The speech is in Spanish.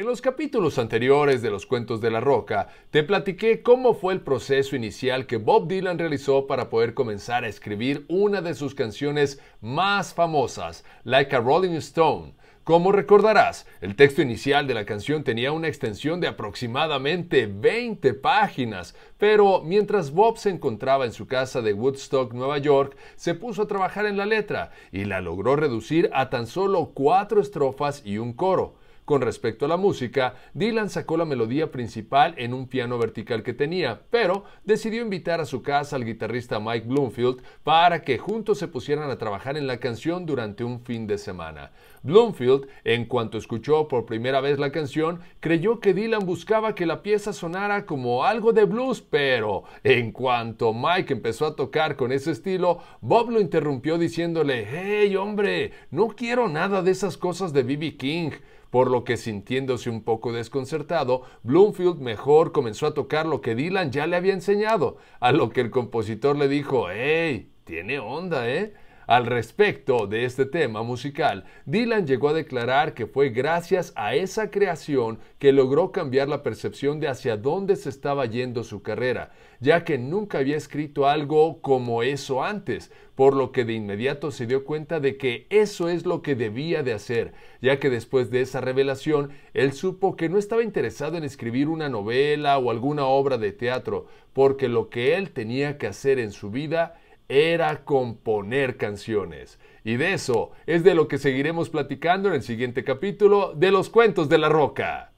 En los capítulos anteriores de los Cuentos de la Roca, te platiqué cómo fue el proceso inicial que Bob Dylan realizó para poder comenzar a escribir una de sus canciones más famosas, Like a Rolling Stone. Como recordarás, el texto inicial de la canción tenía una extensión de aproximadamente 20 páginas, pero mientras Bob se encontraba en su casa de Woodstock, Nueva York, se puso a trabajar en la letra y la logró reducir a tan solo cuatro estrofas y un coro. Con respecto a la música, Dylan sacó la melodía principal en un piano vertical que tenía, pero decidió invitar a su casa al guitarrista Mike Bloomfield para que juntos se pusieran a trabajar en la canción durante un fin de semana. Bloomfield, en cuanto escuchó por primera vez la canción, creyó que Dylan buscaba que la pieza sonara como algo de blues, pero en cuanto Mike empezó a tocar con ese estilo, Bob lo interrumpió diciéndole, hey hombre, no quiero nada de esas cosas de B.B. King por lo que sintiéndose un poco desconcertado, Bloomfield mejor comenzó a tocar lo que Dylan ya le había enseñado, a lo que el compositor le dijo, ¡Hey! Tiene onda, ¿eh? Al respecto de este tema musical, Dylan llegó a declarar que fue gracias a esa creación que logró cambiar la percepción de hacia dónde se estaba yendo su carrera, ya que nunca había escrito algo como eso antes, por lo que de inmediato se dio cuenta de que eso es lo que debía de hacer, ya que después de esa revelación, él supo que no estaba interesado en escribir una novela o alguna obra de teatro, porque lo que él tenía que hacer en su vida era componer canciones. Y de eso es de lo que seguiremos platicando en el siguiente capítulo de los cuentos de la roca.